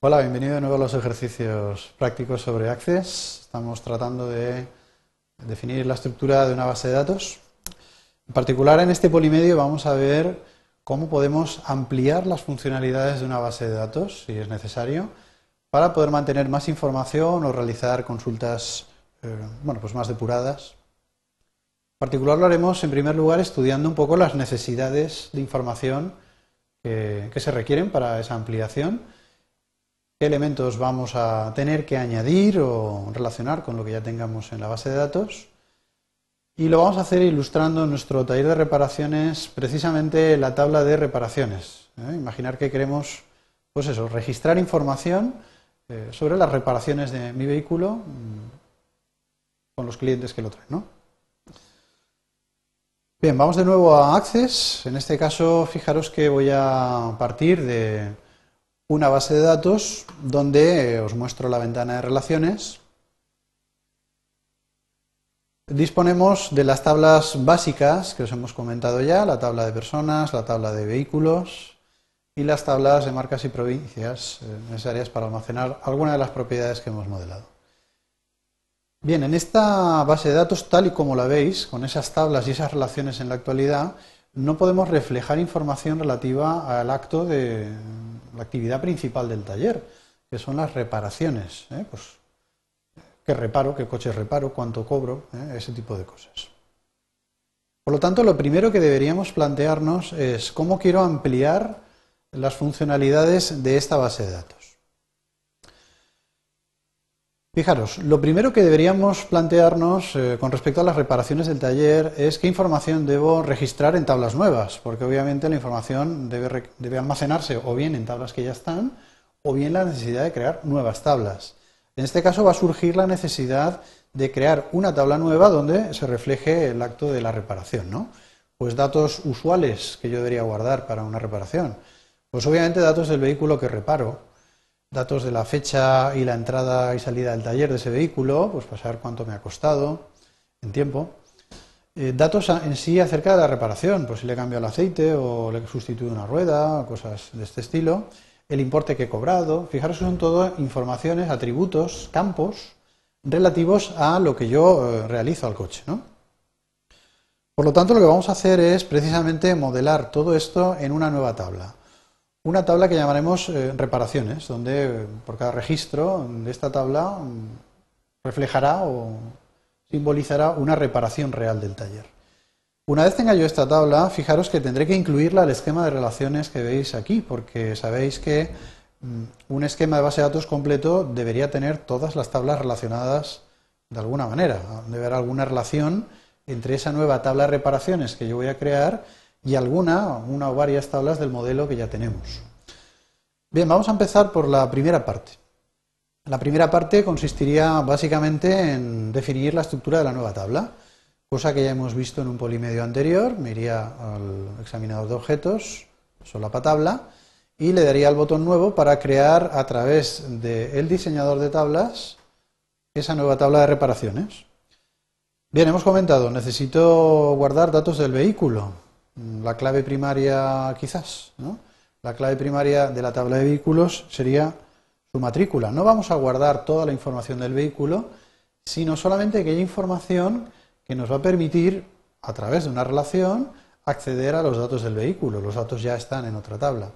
Hola, bienvenido de nuevo a los ejercicios prácticos sobre Access. Estamos tratando de definir la estructura de una base de datos. En particular, en este polimedio vamos a ver cómo podemos ampliar las funcionalidades de una base de datos, si es necesario, para poder mantener más información o realizar consultas eh, bueno, pues más depuradas. En particular lo haremos en primer lugar estudiando un poco las necesidades de información que, que se requieren para esa ampliación, qué elementos vamos a tener que añadir o relacionar con lo que ya tengamos en la base de datos. Y lo vamos a hacer ilustrando nuestro taller de reparaciones precisamente la tabla de reparaciones. ¿eh? Imaginar que queremos, pues eso, registrar información eh, sobre las reparaciones de mi vehículo mm, con los clientes que lo traen, ¿no? Bien, vamos de nuevo a Access. En este caso, fijaros que voy a partir de una base de datos donde eh, os muestro la ventana de relaciones. Disponemos de las tablas básicas que os hemos comentado ya, la tabla de personas, la tabla de vehículos y las tablas de marcas y provincias eh, necesarias para almacenar algunas de las propiedades que hemos modelado. Bien, en esta base de datos, tal y como la veis, con esas tablas y esas relaciones en la actualidad, no podemos reflejar información relativa al acto de la actividad principal del taller, que son las reparaciones. ¿eh? Pues, ¿Qué reparo? ¿Qué coche reparo? ¿Cuánto cobro? ¿eh? Ese tipo de cosas. Por lo tanto, lo primero que deberíamos plantearnos es cómo quiero ampliar las funcionalidades de esta base de datos. Fijaros, lo primero que deberíamos plantearnos eh, con respecto a las reparaciones del taller es qué información debo registrar en tablas nuevas, porque obviamente la información debe, debe, almacenarse o bien en tablas que ya están o bien la necesidad de crear nuevas tablas. En este caso va a surgir la necesidad de crear una tabla nueva donde se refleje el acto de la reparación, ¿no? Pues datos usuales que yo debería guardar para una reparación. Pues obviamente datos del vehículo que reparo, datos de la fecha y la entrada y salida del taller de ese vehículo, pues para saber cuánto me ha costado en tiempo. Eh, datos en sí acerca de la reparación, pues si le cambio el aceite o le sustituyo una rueda, cosas de este estilo. El importe que he cobrado. Fijaros son todo informaciones, atributos, campos relativos a lo que yo eh, realizo al coche. ¿no? Por lo tanto, lo que vamos a hacer es precisamente modelar todo esto en una nueva tabla una tabla que llamaremos eh, reparaciones, donde eh, por cada registro de esta tabla mm, reflejará o simbolizará una reparación real del taller. Una vez tenga yo esta tabla, fijaros que tendré que incluirla al esquema de relaciones que veis aquí, porque sabéis que mm, un esquema de base de datos completo debería tener todas las tablas relacionadas de alguna manera. Debe haber alguna relación entre esa nueva tabla de reparaciones que yo voy a crear y alguna, una o varias tablas del modelo que ya tenemos. Bien, vamos a empezar por la primera parte. La primera parte consistiría básicamente en definir la estructura de la nueva tabla, cosa que ya hemos visto en un polimedio anterior. Me iría al examinador de objetos, solapa tabla, y le daría el botón nuevo para crear a través del diseñador de tablas esa nueva tabla de reparaciones. Bien, hemos comentado, necesito guardar datos del vehículo. La clave primaria quizás, ¿no? La clave primaria de la tabla de vehículos sería su matrícula. No vamos a guardar toda la información del vehículo, sino solamente aquella información que nos va a permitir, a través de una relación, acceder a los datos del vehículo. Los datos ya están en otra tabla.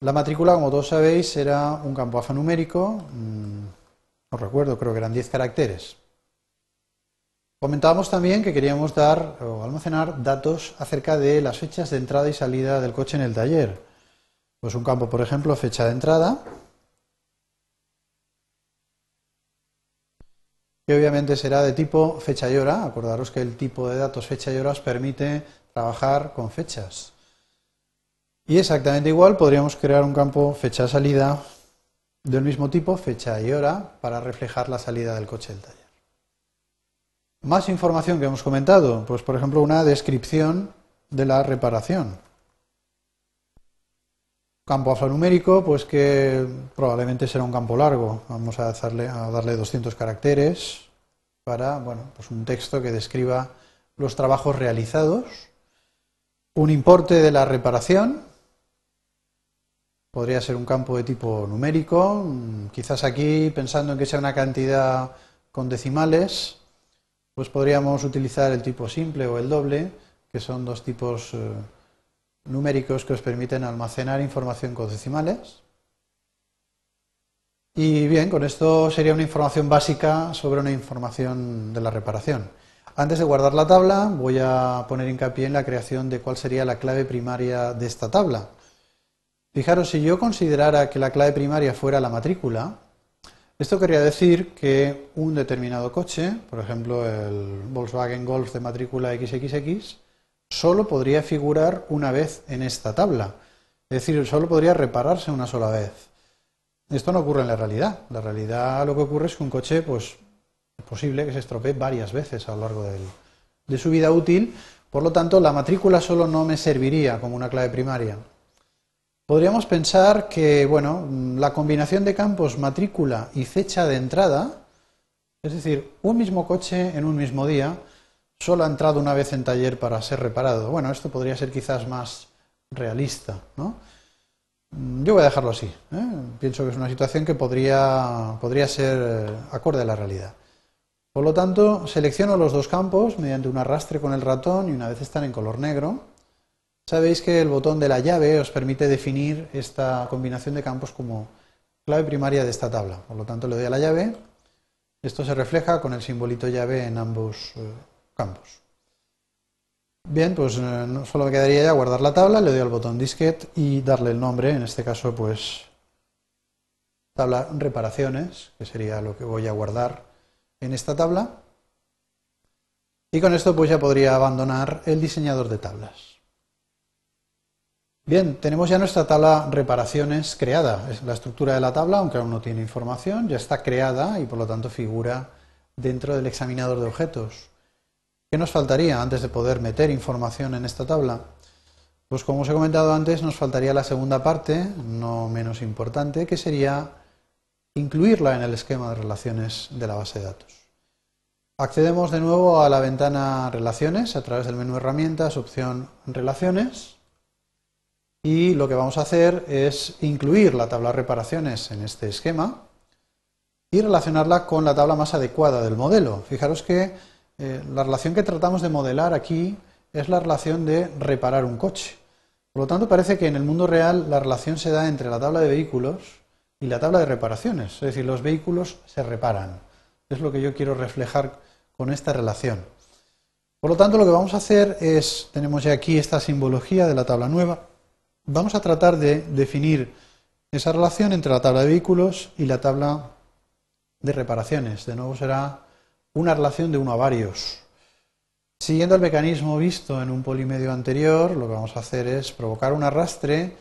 La matrícula, como todos sabéis, era un campo alfanumérico, mm, no recuerdo, creo que eran 10 caracteres. Comentábamos también que queríamos dar o almacenar datos acerca de las fechas de entrada y salida del coche en el taller. Pues un campo, por ejemplo, fecha de entrada, que obviamente será de tipo fecha y hora. Acordaros que el tipo de datos fecha y hora os permite trabajar con fechas. Y exactamente igual podríamos crear un campo fecha salida del mismo tipo, fecha y hora, para reflejar la salida del coche del taller. Más información que hemos comentado, pues por ejemplo una descripción de la reparación. Campo alfanumérico, pues que probablemente será un campo largo. Vamos a darle, a darle 200 caracteres para, bueno, pues un texto que describa los trabajos realizados. Un importe de la reparación, podría ser un campo de tipo numérico, mm, quizás aquí, pensando en que sea una cantidad con decimales, pues podríamos utilizar el tipo simple o el doble, que son dos tipos eh, numéricos que os permiten almacenar información con decimales. Y bien, con esto sería una información básica sobre una información de la reparación. Antes de guardar la tabla, voy a poner hincapié en la creación de cuál sería la clave primaria de esta tabla. Fijaros, si yo considerara que la clave primaria fuera la matrícula, esto querría decir que un determinado coche, por ejemplo el Volkswagen Golf de matrícula XXX, solo podría figurar una vez en esta tabla. Es decir, solo podría repararse una sola vez. Esto no ocurre en la realidad. La realidad lo que ocurre es que un coche, pues, es posible que se estropee varias veces a lo largo de su vida útil. Por lo tanto, la matrícula solo no me serviría como una clave primaria. Podríamos pensar que, bueno, la combinación de campos matrícula y fecha de entrada, es decir, un mismo coche en un mismo día, solo ha entrado una vez en taller para ser reparado. Bueno, esto podría ser quizás más realista, ¿no? Yo voy a dejarlo así. ¿eh? Pienso que es una situación que podría, podría ser acorde a la realidad. Por lo tanto, selecciono los dos campos mediante un arrastre con el ratón y una vez están en color negro, Sabéis que el botón de la llave os permite definir esta combinación de campos como clave primaria de esta tabla. Por lo tanto, le doy a la llave. Esto se refleja con el simbolito llave en ambos eh, campos. Bien, pues eh, solo me quedaría ya guardar la tabla, le doy al botón disquete y darle el nombre, en este caso pues tabla reparaciones, que sería lo que voy a guardar en esta tabla. Y con esto pues ya podría abandonar el diseñador de tablas. Bien, tenemos ya nuestra tabla reparaciones creada. Es la estructura de la tabla, aunque aún no tiene información, ya está creada y por lo tanto figura dentro del examinador de objetos. ¿Qué nos faltaría antes de poder meter información en esta tabla? Pues como os he comentado antes, nos faltaría la segunda parte, no menos importante, que sería incluirla en el esquema de relaciones de la base de datos. Accedemos de nuevo a la ventana Relaciones a través del menú Herramientas, opción Relaciones y lo que vamos a hacer es incluir la tabla reparaciones en este esquema y relacionarla con la tabla más adecuada del modelo. Fijaros que eh, la relación que tratamos de modelar aquí es la relación de reparar un coche. Por lo tanto, parece que en el mundo real la relación se da entre la tabla de vehículos y la tabla de reparaciones. Es decir, los vehículos se reparan. Es lo que yo quiero reflejar con esta relación. Por lo tanto, lo que vamos a hacer es, tenemos ya aquí esta simbología de la tabla nueva, Vamos a tratar de definir esa relación entre la tabla de vehículos y la tabla de reparaciones. De nuevo será una relación de uno a varios. Siguiendo el mecanismo visto en un polimedio anterior, lo que vamos a hacer es provocar un arrastre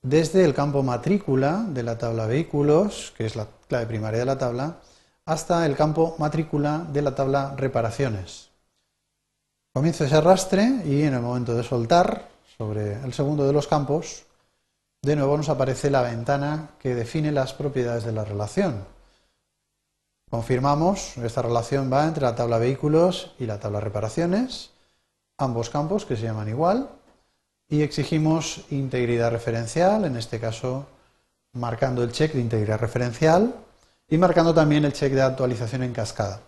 desde el campo matrícula de la tabla vehículos, que es la clave primaria de la tabla, hasta el campo matrícula de la tabla reparaciones. Comienzo ese arrastre y en el momento de soltar sobre el segundo de los campos, de nuevo nos aparece la ventana que define las propiedades de la relación. Confirmamos, esta relación va entre la tabla vehículos y la tabla reparaciones, ambos campos que se llaman igual, y exigimos integridad referencial, en este caso marcando el check de integridad referencial y marcando también el check de actualización en cascada.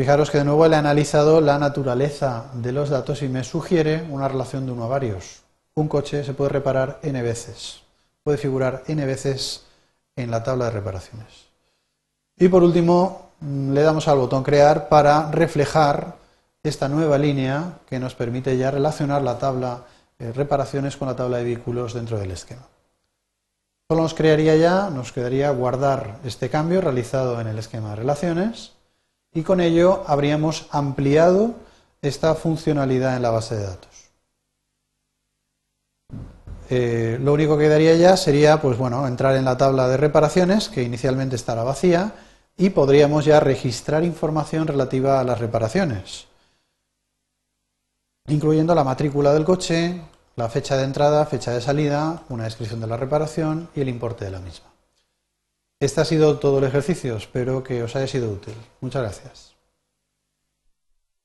Fijaros que de nuevo le he analizado la naturaleza de los datos y me sugiere una relación de uno a varios. Un coche se puede reparar n veces, puede figurar n veces en la tabla de reparaciones. Y por último, mm, le damos al botón crear para reflejar esta nueva línea que nos permite ya relacionar la tabla de reparaciones con la tabla de vehículos dentro del esquema. Solo nos crearía ya, nos quedaría guardar este cambio realizado en el esquema de relaciones y con ello habríamos ampliado esta funcionalidad en la base de datos. Eh, lo único que quedaría ya sería pues bueno, entrar en la tabla de reparaciones, que inicialmente estará vacía, y podríamos ya registrar información relativa a las reparaciones, incluyendo la matrícula del coche, la fecha de entrada, fecha de salida, una descripción de la reparación y el importe de la misma. Este ha sido todo el ejercicio, espero que os haya sido útil. Muchas gracias.